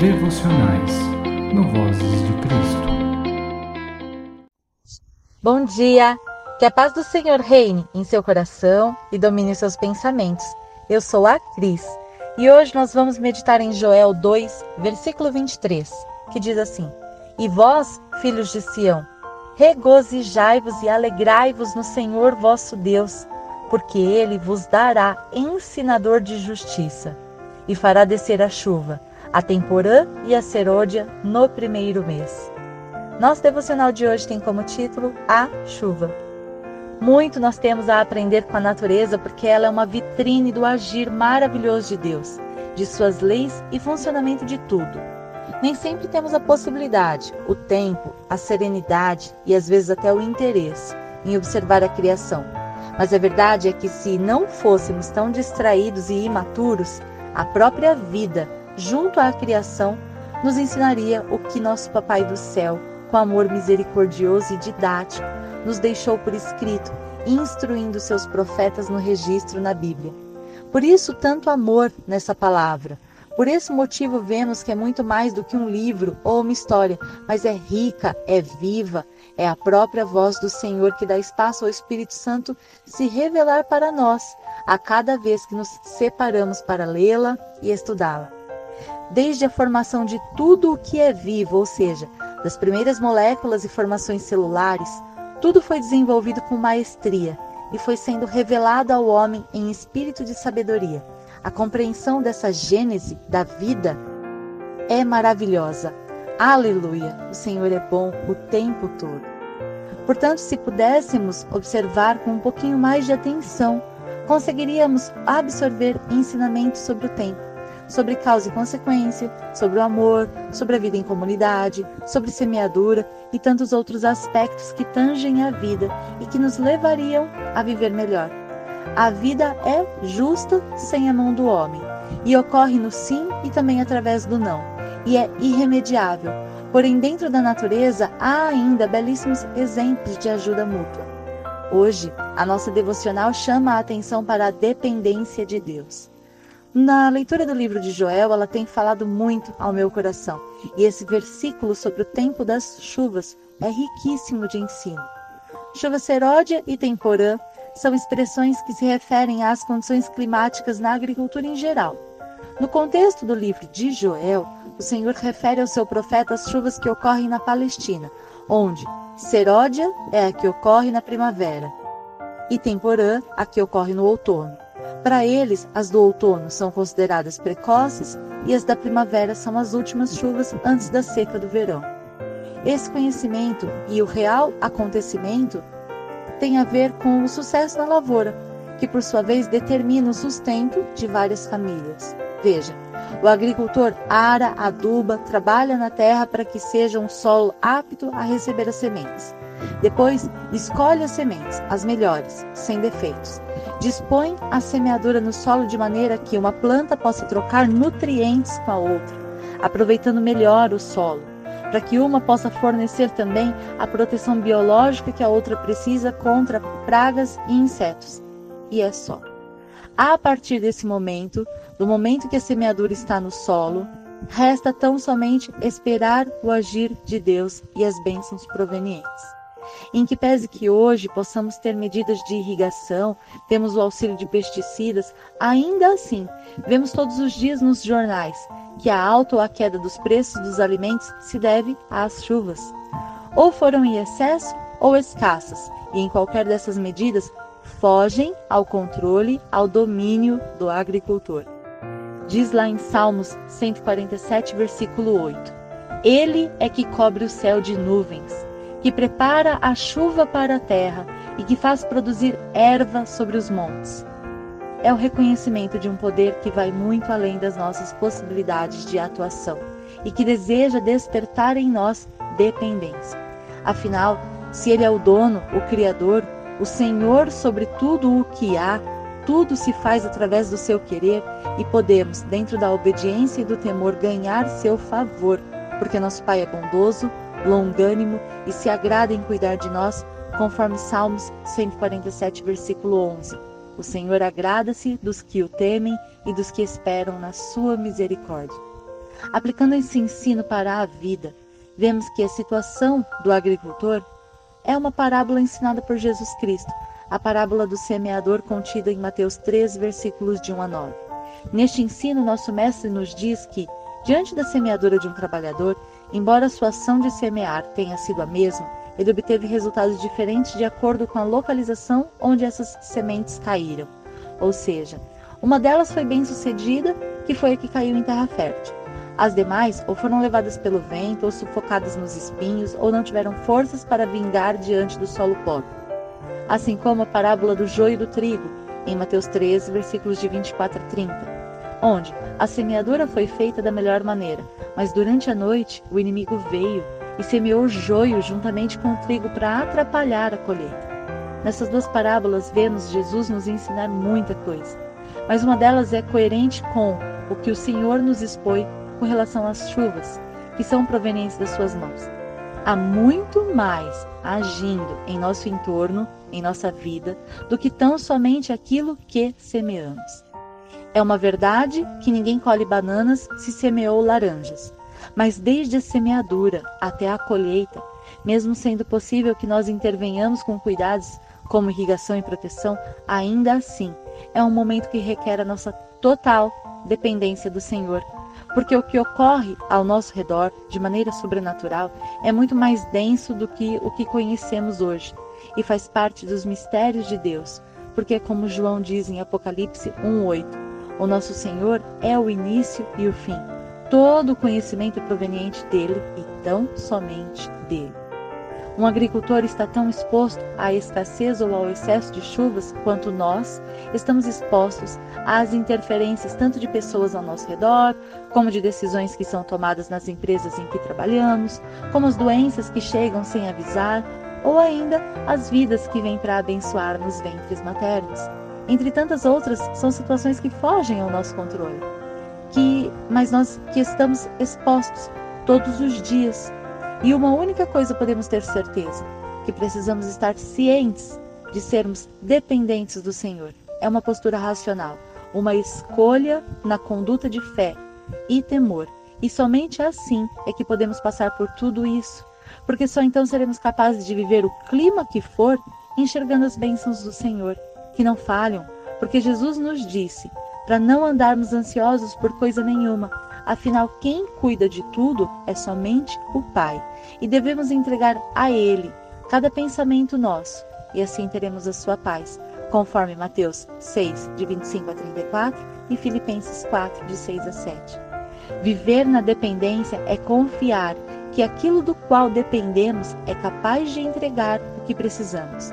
devocionais no Vozes de Cristo. Bom dia! Que a paz do Senhor reine em seu coração e domine seus pensamentos. Eu sou a Cris e hoje nós vamos meditar em Joel 2, versículo 23, que diz assim: E vós, filhos de Sião, regozijai-vos e alegrai-vos no Senhor vosso Deus, porque ele vos dará ensinador de justiça e fará descer a chuva, a temporã e a serôdia no primeiro mês. Nosso devocional de hoje tem como título A Chuva. Muito nós temos a aprender com a natureza porque ela é uma vitrine do agir maravilhoso de Deus, de suas leis e funcionamento de tudo. Nem sempre temos a possibilidade, o tempo, a serenidade e às vezes até o interesse em observar a criação. Mas a verdade é que se não fôssemos tão distraídos e imaturos, a própria vida, junto à criação, nos ensinaria o que nosso Papai do Céu, com amor misericordioso e didático, nos deixou por escrito, instruindo seus profetas no registro na Bíblia. Por isso, tanto amor nessa palavra. Por esse motivo, vemos que é muito mais do que um livro ou uma história, mas é rica, é viva, é a própria voz do Senhor que dá espaço ao Espírito Santo se revelar para nós a cada vez que nos separamos para lê-la e estudá-la. Desde a formação de tudo o que é vivo, ou seja, das primeiras moléculas e formações celulares, tudo foi desenvolvido com maestria e foi sendo revelado ao homem em espírito de sabedoria. A compreensão dessa gênese da vida é maravilhosa. Aleluia! O Senhor é bom o tempo todo. Portanto, se pudéssemos observar com um pouquinho mais de atenção, conseguiríamos absorver ensinamentos sobre o tempo sobre causa e consequência, sobre o amor, sobre a vida em comunidade, sobre semeadura e tantos outros aspectos que tangem a vida e que nos levariam a viver melhor. A vida é justa sem a mão do homem e ocorre no sim e também através do não, e é irremediável. Porém, dentro da natureza há ainda belíssimos exemplos de ajuda mútua. Hoje, a nossa devocional chama a atenção para a dependência de Deus. Na leitura do livro de Joel, ela tem falado muito ao meu coração, e esse versículo sobre o tempo das chuvas é riquíssimo de ensino. Chuva seródia e temporã são expressões que se referem às condições climáticas na agricultura em geral. No contexto do livro de Joel, o Senhor refere ao seu profeta as chuvas que ocorrem na Palestina, onde seródia é a que ocorre na primavera e temporã a que ocorre no outono. Para eles, as do outono são consideradas precoces e as da primavera são as últimas chuvas antes da seca do verão. Esse conhecimento e o real acontecimento têm a ver com o sucesso da lavoura, que por sua vez determina o sustento de várias famílias. Veja, o agricultor ara, aduba, trabalha na terra para que seja um solo apto a receber as sementes. Depois, escolhe as sementes, as melhores, sem defeitos. Dispõe a semeadura no solo de maneira que uma planta possa trocar nutrientes com a outra, aproveitando melhor o solo, para que uma possa fornecer também a proteção biológica que a outra precisa contra pragas e insetos. E é só. A partir desse momento, do momento que a semeadura está no solo, resta tão somente esperar o agir de Deus e as bênçãos provenientes em que pese que hoje possamos ter medidas de irrigação, temos o auxílio de pesticidas, ainda assim, vemos todos os dias nos jornais que a alta ou a queda dos preços dos alimentos se deve às chuvas. Ou foram em excesso ou escassas, e em qualquer dessas medidas fogem ao controle, ao domínio do agricultor. Diz lá em Salmos 147, versículo 8: Ele é que cobre o céu de nuvens que prepara a chuva para a terra e que faz produzir erva sobre os montes. É o reconhecimento de um poder que vai muito além das nossas possibilidades de atuação e que deseja despertar em nós dependência. Afinal, se Ele é o dono, o Criador, o Senhor sobre tudo o que há, tudo se faz através do seu querer e podemos, dentro da obediência e do temor, ganhar seu favor, porque nosso Pai é bondoso, longânimo e se agrada em cuidar de nós, conforme Salmos 147, versículo 11. O Senhor agrada-se dos que o temem e dos que esperam na sua misericórdia. Aplicando esse ensino para a vida, vemos que a situação do agricultor é uma parábola ensinada por Jesus Cristo, a parábola do semeador contida em Mateus 3, versículos de 1 a 9. Neste ensino, nosso mestre nos diz que, diante da semeadura de um trabalhador, embora sua ação de semear tenha sido a mesma, ele obteve resultados diferentes de acordo com a localização onde essas sementes caíram. Ou seja, uma delas foi bem sucedida, que foi a que caiu em terra fértil. As demais ou foram levadas pelo vento, ou sufocadas nos espinhos, ou não tiveram forças para vingar diante do solo pobre assim como a parábola do joio e do trigo, em Mateus 13, versículos de 24 a 30, onde a semeadura foi feita da melhor maneira, mas durante a noite o inimigo veio e semeou joio juntamente com o trigo para atrapalhar a colheita. Nessas duas parábolas vemos Jesus nos ensinar muita coisa, mas uma delas é coerente com o que o Senhor nos expõe com relação às chuvas, que são provenientes das suas mãos. Há muito mais agindo em nosso entorno em nossa vida do que tão somente aquilo que semeamos. É uma verdade que ninguém colhe bananas se semeou laranjas, mas desde a semeadura até a colheita, mesmo sendo possível que nós intervenhamos com cuidados como irrigação e proteção, ainda assim é um momento que requer a nossa total dependência do Senhor. Porque o que ocorre ao nosso redor de maneira sobrenatural é muito mais denso do que o que conhecemos hoje. E faz parte dos mistérios de Deus, porque, como João diz em Apocalipse 1,8, o nosso Senhor é o início e o fim. Todo o conhecimento proveniente dele e tão somente dele. Um agricultor está tão exposto à escassez ou ao excesso de chuvas quanto nós estamos expostos às interferências tanto de pessoas ao nosso redor, como de decisões que são tomadas nas empresas em que trabalhamos, como as doenças que chegam sem avisar, ou ainda as vidas que vêm para abençoar nos ventres maternos. Entre tantas outras, são situações que fogem ao nosso controle, que mas nós que estamos expostos todos os dias. E uma única coisa podemos ter certeza, que precisamos estar cientes de sermos dependentes do Senhor. É uma postura racional, uma escolha na conduta de fé e temor. E somente assim é que podemos passar por tudo isso porque só então seremos capazes de viver o clima que for, enxergando as bênçãos do Senhor, que não falham, porque Jesus nos disse para não andarmos ansiosos por coisa nenhuma, afinal, quem cuida de tudo é somente o Pai, e devemos entregar a Ele cada pensamento nosso, e assim teremos a sua paz, conforme Mateus 6, de 25 a 34 e Filipenses 4, de 6 a 7. Viver na dependência é confiar que aquilo do qual dependemos é capaz de entregar o que precisamos.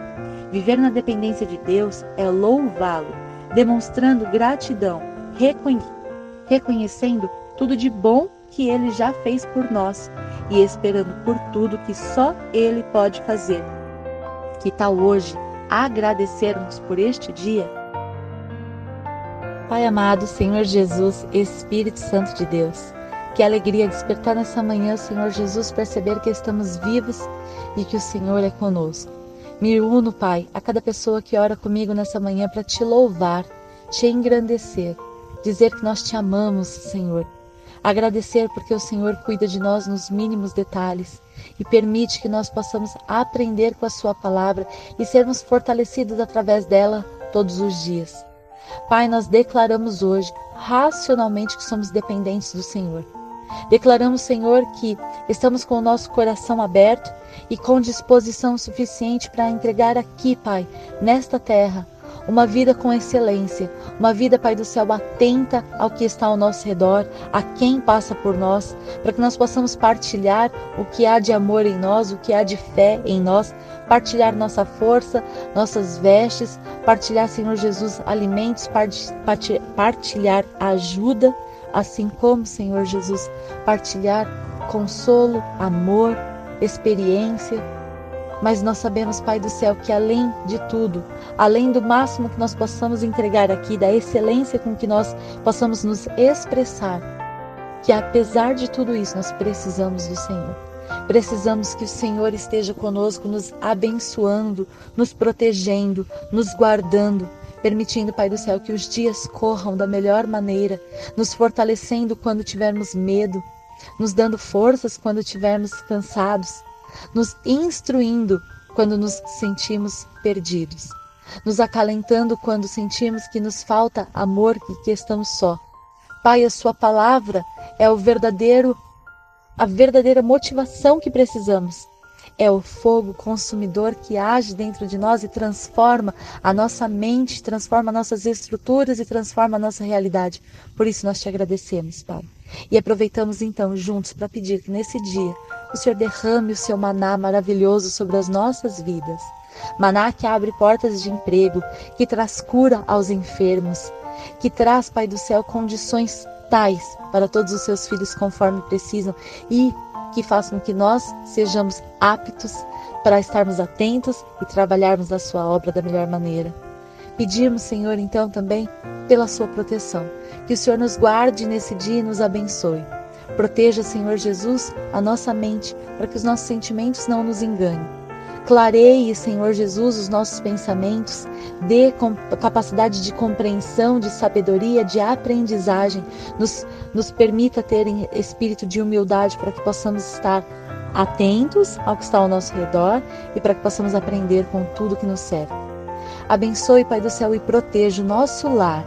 Viver na dependência de Deus é louvá-lo, demonstrando gratidão, reconhe reconhecendo tudo de bom que ele já fez por nós e esperando por tudo que só ele pode fazer. Que tal hoje agradecermos por este dia? Pai amado, Senhor Jesus, Espírito Santo de Deus, que alegria despertar nessa manhã, Senhor Jesus, perceber que estamos vivos e que o Senhor é conosco. Me uno, Pai, a cada pessoa que ora comigo nessa manhã para te louvar, te engrandecer, dizer que nós te amamos, Senhor. Agradecer porque o Senhor cuida de nós nos mínimos detalhes e permite que nós possamos aprender com a Sua palavra e sermos fortalecidos através dela todos os dias. Pai, nós declaramos hoje, racionalmente, que somos dependentes do Senhor. Declaramos, Senhor, que estamos com o nosso coração aberto e com disposição suficiente para entregar aqui, Pai, nesta terra, uma vida com excelência, uma vida, Pai do céu, atenta ao que está ao nosso redor, a quem passa por nós, para que nós possamos partilhar o que há de amor em nós, o que há de fé em nós, partilhar nossa força, nossas vestes, partilhar, Senhor Jesus, alimentos, partilhar ajuda assim como, Senhor Jesus, partilhar consolo, amor, experiência. Mas nós sabemos, Pai do céu, que além de tudo, além do máximo que nós possamos entregar aqui, da excelência com que nós possamos nos expressar, que apesar de tudo isso, nós precisamos do Senhor. Precisamos que o Senhor esteja conosco, nos abençoando, nos protegendo, nos guardando permitindo, Pai do céu, que os dias corram da melhor maneira, nos fortalecendo quando tivermos medo, nos dando forças quando estivermos cansados, nos instruindo quando nos sentimos perdidos, nos acalentando quando sentimos que nos falta amor e que estamos só. Pai, a sua palavra é o verdadeiro a verdadeira motivação que precisamos é o fogo consumidor que age dentro de nós e transforma a nossa mente, transforma nossas estruturas e transforma a nossa realidade. Por isso nós te agradecemos, Pai. E aproveitamos então juntos para pedir que nesse dia o Senhor derrame o seu maná maravilhoso sobre as nossas vidas. Maná que abre portas de emprego, que traz cura aos enfermos, que traz, Pai do céu, condições tais para todos os seus filhos conforme precisam e que façam que nós sejamos aptos para estarmos atentos e trabalharmos a sua obra da melhor maneira. Pedimos, Senhor, então também pela sua proteção, que o Senhor nos guarde nesse dia e nos abençoe. Proteja, Senhor Jesus, a nossa mente para que os nossos sentimentos não nos enganem Clareie, Senhor Jesus, os nossos pensamentos, dê capacidade de compreensão, de sabedoria, de aprendizagem, nos, nos permita ter espírito de humildade para que possamos estar atentos ao que está ao nosso redor e para que possamos aprender com tudo que nos serve. Abençoe, Pai do céu, e proteja o nosso lar.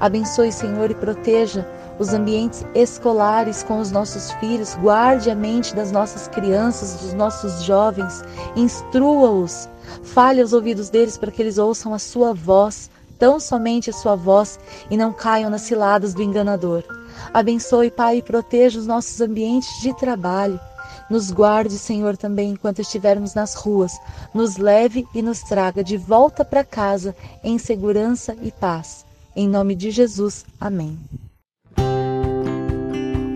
Abençoe, Senhor, e proteja os ambientes escolares com os nossos filhos, guarde a mente das nossas crianças, dos nossos jovens, instrua-os, fale aos ouvidos deles para que eles ouçam a sua voz, tão somente a sua voz, e não caiam nas ciladas do enganador. Abençoe, Pai, e proteja os nossos ambientes de trabalho. Nos guarde, Senhor, também enquanto estivermos nas ruas. Nos leve e nos traga de volta para casa em segurança e paz. Em nome de Jesus. Amém.